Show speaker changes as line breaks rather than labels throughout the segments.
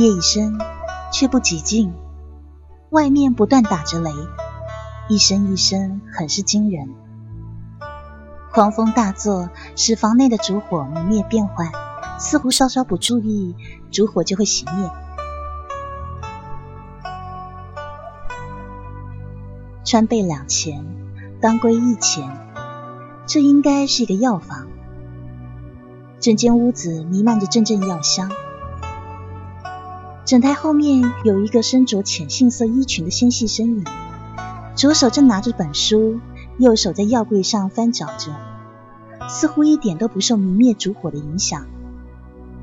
夜已深，却不寂静，外面不断打着雷，一声一声，很是惊人。狂风大作，使房内的烛火明灭变幻，似乎稍稍不注意，烛火就会熄灭。川贝两钱，当归一钱，这应该是一个药房。整间屋子弥漫着阵阵药香。整台后面有一个身着浅杏色衣裙的纤细身影，左手正拿着本书，右手在药柜上翻找着，似乎一点都不受明灭烛火的影响，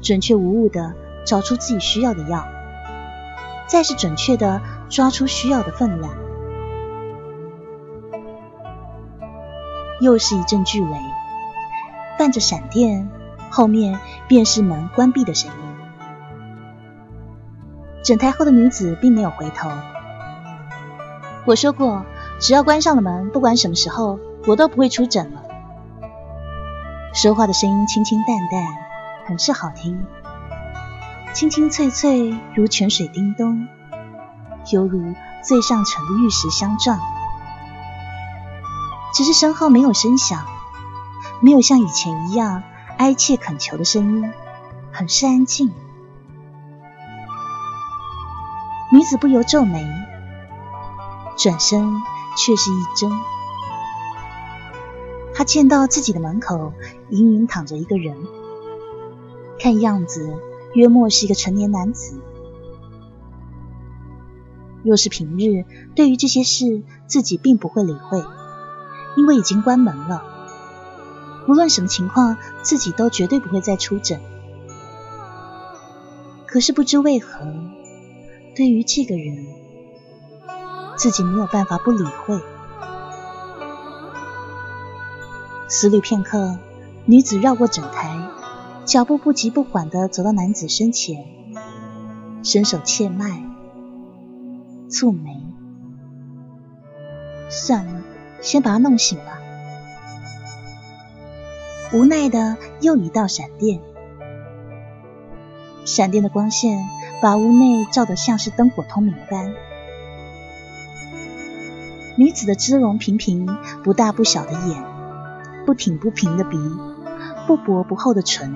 准确无误的找出自己需要的药，再是准确的抓出需要的分量。又是一阵巨雷，伴着闪电，后面便是门关闭的声音。整台后的女子并没有回头。我说过，只要关上了门，不管什么时候，我都不会出诊了。说话的声音清清淡淡，很是好听，清清脆脆，如泉水叮咚，犹如最上层的玉石相撞。只是身后没有声响，没有像以前一样哀切恳求的声音，很是安静。女子不由皱眉，转身却是一怔。她见到自己的门口隐隐躺着一个人，看样子约莫是一个成年男子。若是平日，对于这些事自己并不会理会。因为已经关门了，无论什么情况，自己都绝对不会再出诊。可是不知为何，对于这个人，自己没有办法不理会。思虑片刻，女子绕过整台，脚步不急不缓的走到男子身前，伸手切脉，蹙眉，算了。先把他弄醒吧。无奈的又一道闪电，闪电的光线把屋内照得像是灯火通明般。女子的姿容平平，不大不小的眼，不挺不平的鼻，不薄不厚的唇，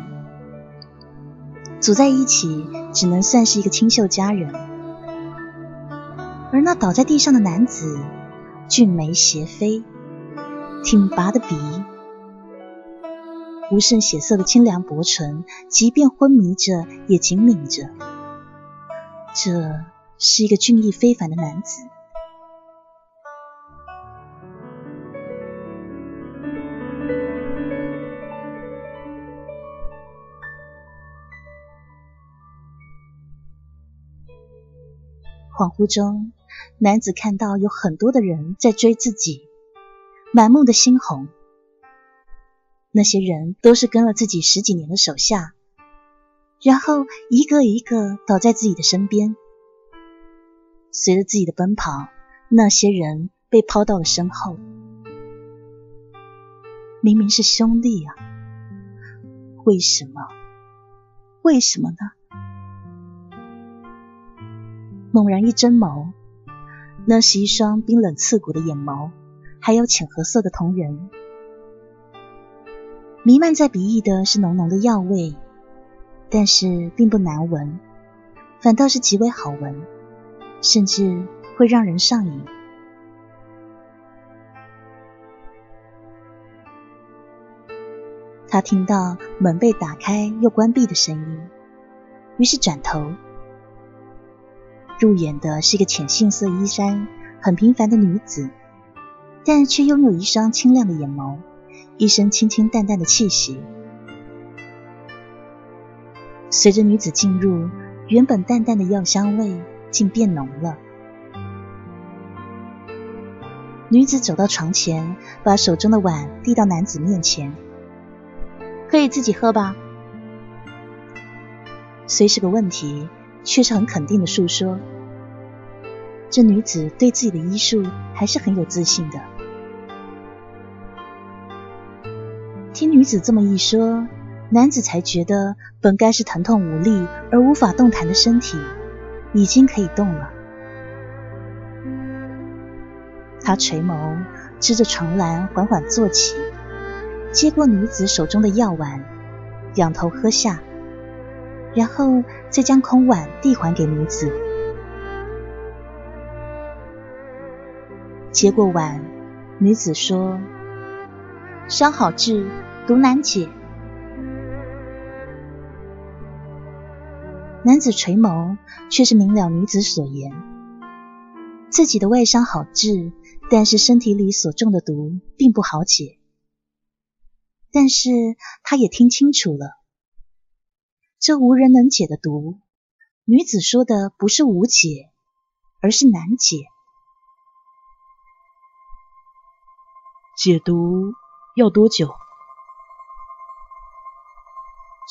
组在一起只能算是一个清秀佳人。而那倒在地上的男子。俊眉斜飞，挺拔的鼻，无甚血色的清凉薄唇，即便昏迷着也紧抿着。这是一个俊逸非凡的男子。恍惚中。男子看到有很多的人在追自己，满目的猩红。那些人都是跟了自己十几年的手下，然后一个一个倒在自己的身边。随着自己的奔跑，那些人被抛到了身后。明明是兄弟啊，为什么？为什么呢？猛然一睁眸。那是一双冰冷刺骨的眼眸，还有浅褐色的瞳仁。弥漫在鼻翼的是浓浓的药味，但是并不难闻，反倒是极为好闻，甚至会让人上瘾。他听到门被打开又关闭的声音，于是转头。入眼的是一个浅杏色衣衫、很平凡的女子，但却拥有一双清亮的眼眸，一身清清淡淡的气息。随着女子进入，原本淡淡的药香味竟变浓了。女子走到床前，把手中的碗递到男子面前：“可以自己喝吧。”虽是个问题。却是很肯定的诉说，这女子对自己的医术还是很有自信的。听女子这么一说，男子才觉得本该是疼痛无力而无法动弹的身体，已经可以动了。他垂眸，支着床栏缓缓坐起，接过女子手中的药丸，仰头喝下，然后再将空碗递还给女子。接过碗，女子说：“伤好治，毒难解。”男子垂眸，却是明了女子所言，自己的外伤好治，但是身体里所中的毒并不好解。但是他也听清楚了，这无人能解的毒，女子说的不是无解，而是难解。
解毒要多久？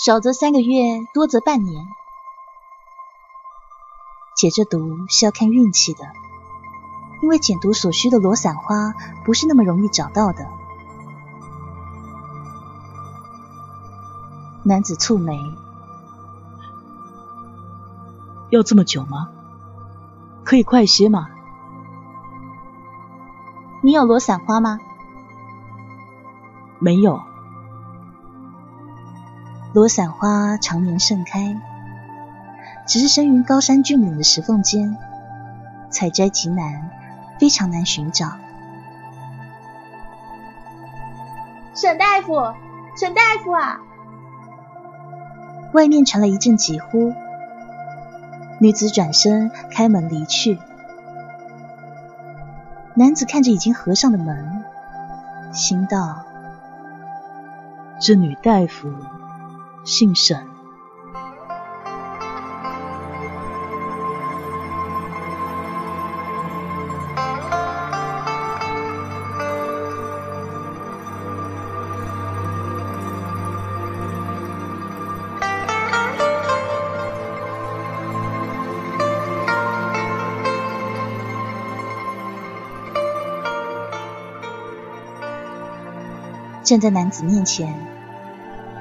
少则三个月，多则半年。解这毒是要看运气的，因为解毒所需的罗伞花不是那么容易找到的。男子蹙眉，
要这么久吗？可以快些吗？
你有罗伞花吗？
没有。
罗伞花常年盛开。只是生于高山峻岭的石缝间，采摘极难，非常难寻找。
沈大夫，沈大夫啊！
外面传来一阵疾呼，女子转身开门离去。男子看着已经合上的门，心道：
这女大夫姓沈。
站在男子面前，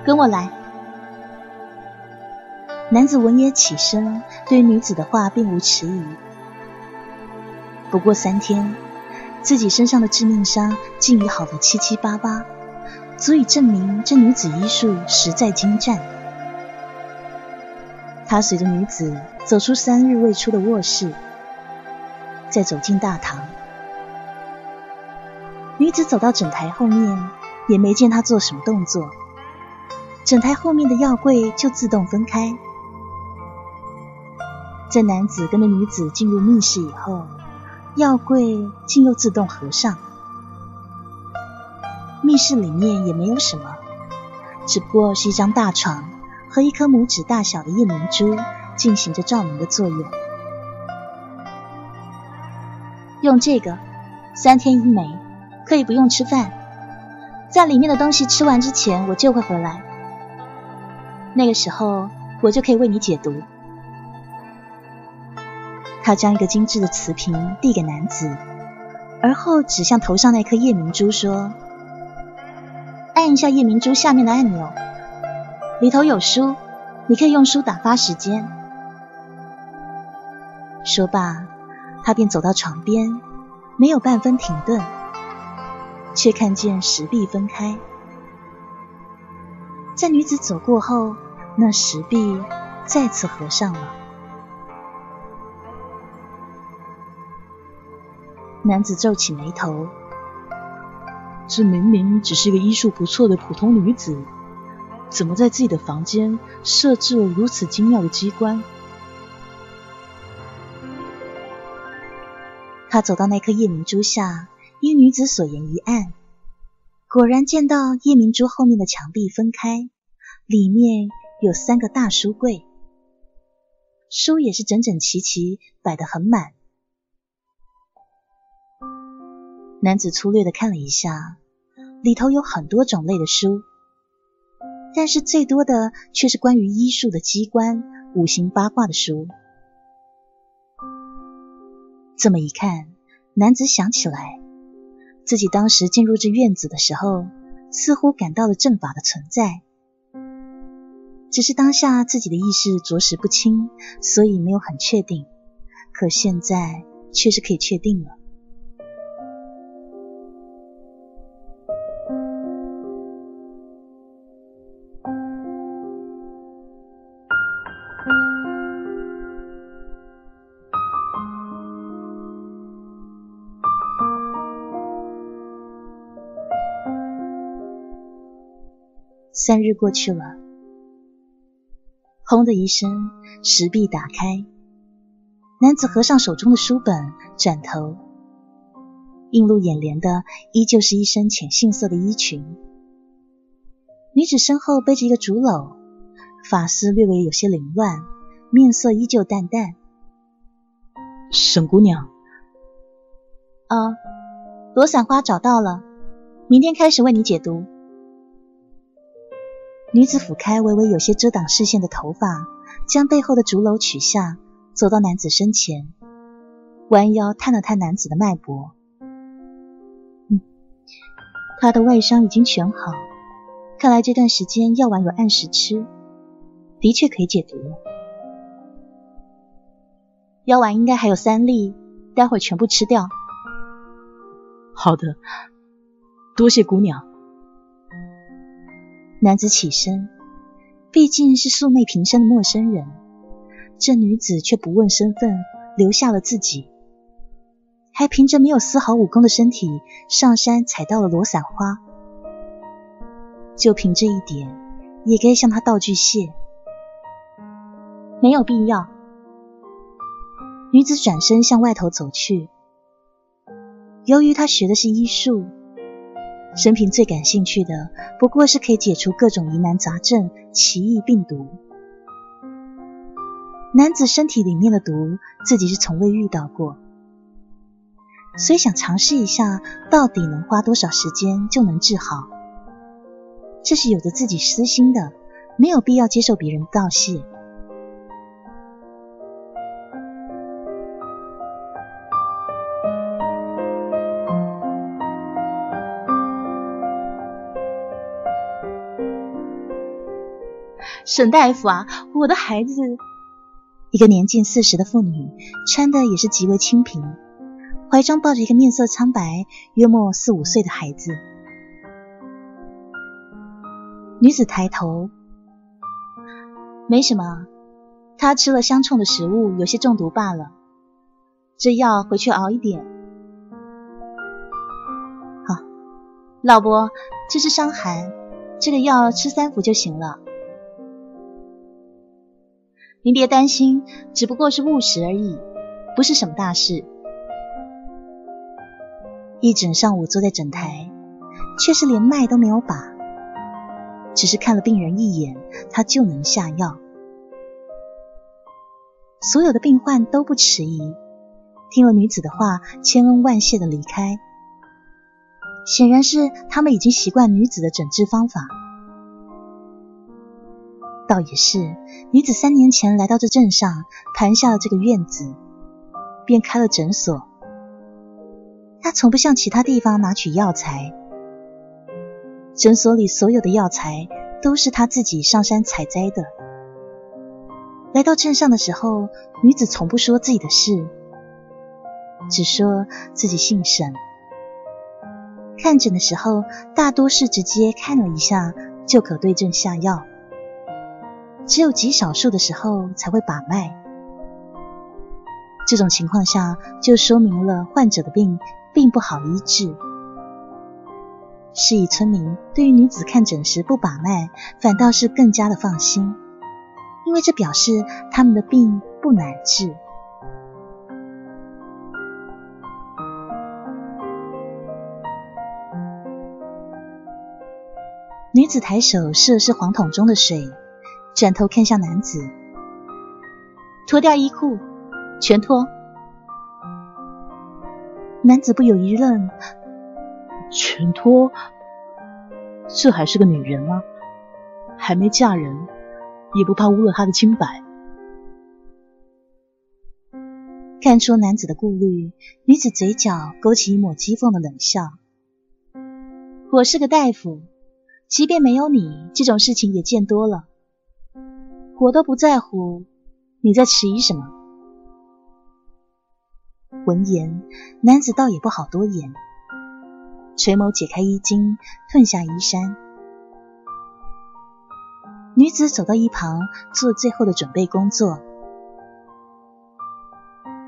跟我来。男子闻言起身，对女子的话并无迟疑。不过三天，自己身上的致命伤竟已好得七七八八，足以证明这女子医术实在精湛。他随着女子走出三日未出的卧室，再走进大堂。女子走到枕台后面。也没见他做什么动作，枕台后面的药柜就自动分开。在男子跟着女子进入密室以后，药柜竟又自动合上。密室里面也没有什么，只不过是一张大床和一颗拇指大小的夜明珠进行着照明的作用。用这个，三天一枚，可以不用吃饭。在里面的东西吃完之前，我就会回来。那个时候，我就可以为你解毒。他将一个精致的瓷瓶递给男子，而后指向头上那颗夜明珠说：“按一下夜明珠下面的按钮，里头有书，你可以用书打发时间。”说罢，他便走到床边，没有半分停顿。却看见石壁分开，在女子走过后，那石壁再次合上了。男子皱起眉头，
这明明只是一个医术不错的普通女子，怎么在自己的房间设置了如此精妙的机关？
他走到那颗夜明珠下。依女子所言一按，果然见到夜明珠后面的墙壁分开，里面有三个大书柜，书也是整整齐齐摆得很满。男子粗略的看了一下，里头有很多种类的书，但是最多的却是关于医术的机关、五行八卦的书。这么一看，男子想起来。自己当时进入这院子的时候，似乎感到了阵法的存在，只是当下自己的意识着实不清，所以没有很确定。可现在却是可以确定了。三日过去了，轰的一声，石壁打开，男子合上手中的书本，转头，映入眼帘的依旧是一身浅杏色的衣裙。女子身后背着一个竹篓，发丝略微有些凌乱，面色依旧淡淡。
沈姑娘，
啊，罗伞花找到了，明天开始为你解毒。女子抚开微微有些遮挡视线的头发，将背后的竹篓取下，走到男子身前，弯腰探了探男子的脉搏。嗯，他的外伤已经全好，看来这段时间药丸有按时吃，的确可以解毒。药丸应该还有三粒，待会全部吃掉。
好的，多谢姑娘。
男子起身，毕竟是素昧平生的陌生人，这女子却不问身份，留下了自己，还凭着没有丝毫武功的身体上山采到了罗伞花，就凭这一点，也该向他道句谢。没有必要。女子转身向外头走去，由于她学的是医术。生平最感兴趣的，不过是可以解除各种疑难杂症、奇异病毒。男子身体里面的毒，自己是从未遇到过，所以想尝试一下，到底能花多少时间就能治好。这是有着自己私心的，没有必要接受别人道谢。
沈大夫啊，我的孩子，
一个年近四十的妇女，穿的也是极为清贫，怀中抱着一个面色苍白、约莫四五岁的孩子。女子抬头，没什么，他吃了相冲的食物，有些中毒罢了。这药回去熬一点。好，老伯，这是伤寒，这个药吃三服就行了。您别担心，只不过是误食而已，不是什么大事。一整上午坐在诊台，却是连脉都没有把，只是看了病人一眼，他就能下药。所有的病患都不迟疑，听了女子的话，千恩万谢的离开。显然是他们已经习惯女子的诊治方法。倒也是，女子三年前来到这镇上，盘下了这个院子，便开了诊所。她从不向其他地方拿取药材，诊所里所有的药材都是她自己上山采摘的。来到镇上的时候，女子从不说自己的事，只说自己姓沈。看诊的时候，大多是直接看了一下就可对症下药。只有极少数的时候才会把脉，这种情况下就说明了患者的病并不好医治。是以村民对于女子看诊时不把脉，反倒是更加的放心，因为这表示他们的病不难治。女子抬手试了试黄桶中的水。转头看向男子，脱掉衣裤，全脱。男子不由一愣，
全脱？这还是个女人吗？还没嫁人，也不怕污了她的清白？
看出男子的顾虑，女子嘴角勾起一抹讥讽的冷笑。我是个大夫，即便没有你，这种事情也见多了。我都不在乎，你在迟疑什么？闻言，男子倒也不好多言，垂眸解开衣襟，褪下衣衫。女子走到一旁，做最后的准备工作。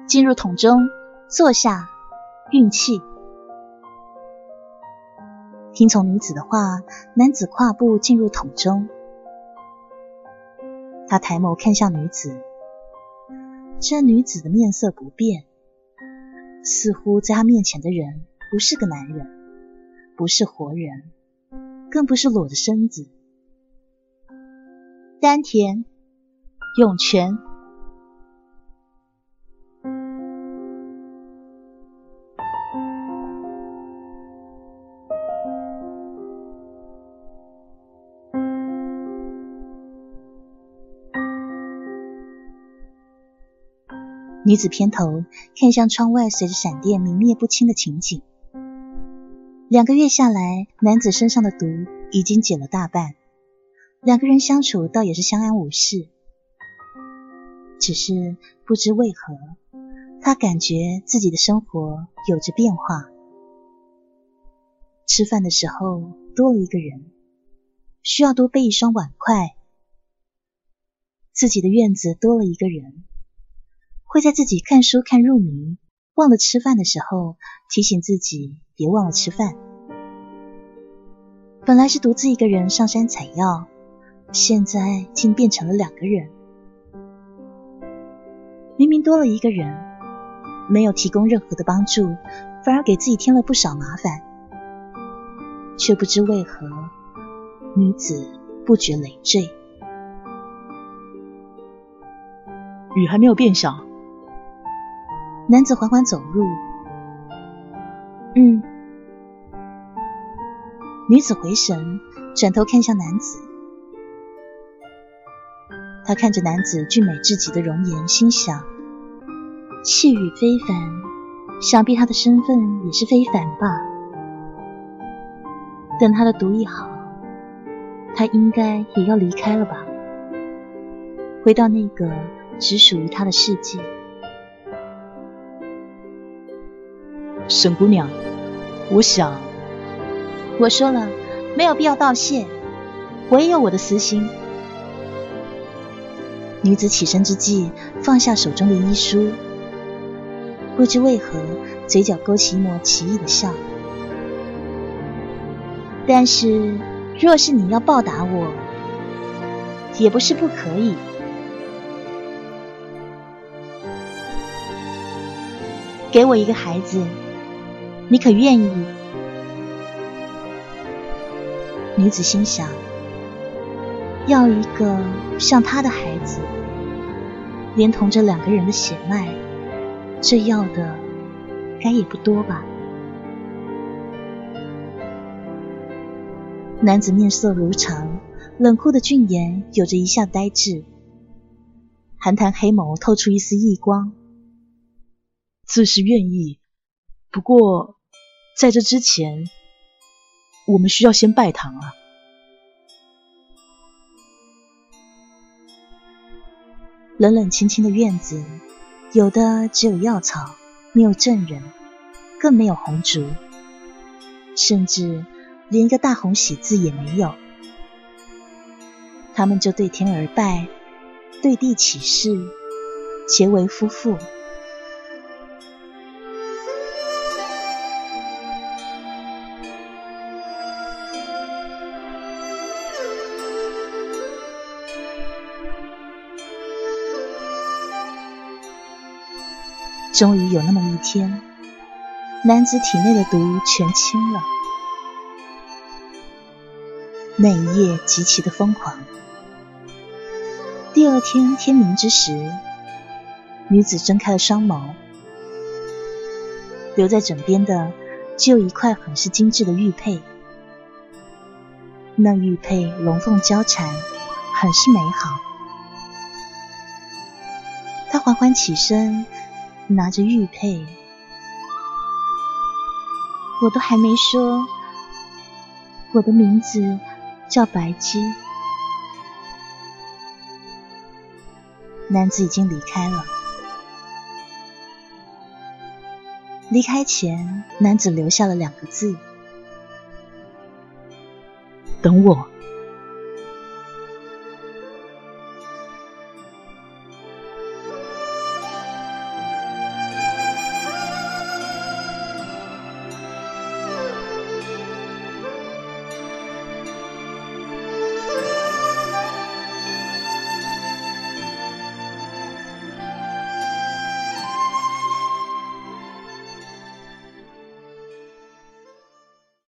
进入桶中，坐下，运气。听从女子的话，男子跨步进入桶中。他抬眸看向女子，这女子的面色不变，似乎在他面前的人不是个男人，不是活人，更不是裸着身子。丹田，涌泉。女子偏头看向窗外，随着闪电明灭不清的情景。两个月下来，男子身上的毒已经解了大半，两个人相处倒也是相安无事。只是不知为何，他感觉自己的生活有着变化。吃饭的时候多了一个人，需要多备一双碗筷；自己的院子多了一个人。会在自己看书看入迷，忘了吃饭的时候提醒自己别忘了吃饭。本来是独自一个人上山采药，现在竟变成了两个人。明明多了一个人，没有提供任何的帮助，反而给自己添了不少麻烦，却不知为何，女子不觉累赘。
雨还没有变小。
男子缓缓走入，嗯。女子回神，转头看向男子。她看着男子俊美至极的容颜，心想：气宇非凡，想必他的身份也是非凡吧。等他的毒一好，他应该也要离开了吧，回到那个只属于他的世界。
沈姑娘，我想，
我说了，没有必要道谢。我也有我的私心。女子起身之际，放下手中的医书，不知为何，嘴角勾起一抹奇异的笑。但是，若是你要报答我，也不是不可以。给我一个孩子。你可愿意？女子心想，要一个像她的孩子，连同这两个人的血脉，这要的该也不多吧？男子面色如常，冷酷的俊颜有着一下呆滞，寒潭黑眸透出一丝异光。
自是愿意，不过。在这之前，我们需要先拜堂啊。
冷冷清清的院子，有的只有药草，没有证人，更没有红烛，甚至连一个大红喜字也没有。他们就对天而拜，对地起誓，结为夫妇。终于有那么一天，男子体内的毒全清了。那一夜极其的疯狂。第二天天明之时，女子睁开了双眸，留在枕边的只有一块很是精致的玉佩。那玉佩龙凤交缠，很是美好。她缓缓起身。拿着玉佩，我都还没说，我的名字叫白姬。男子已经离开了。离开前，男子留下了两个字：“
等我。”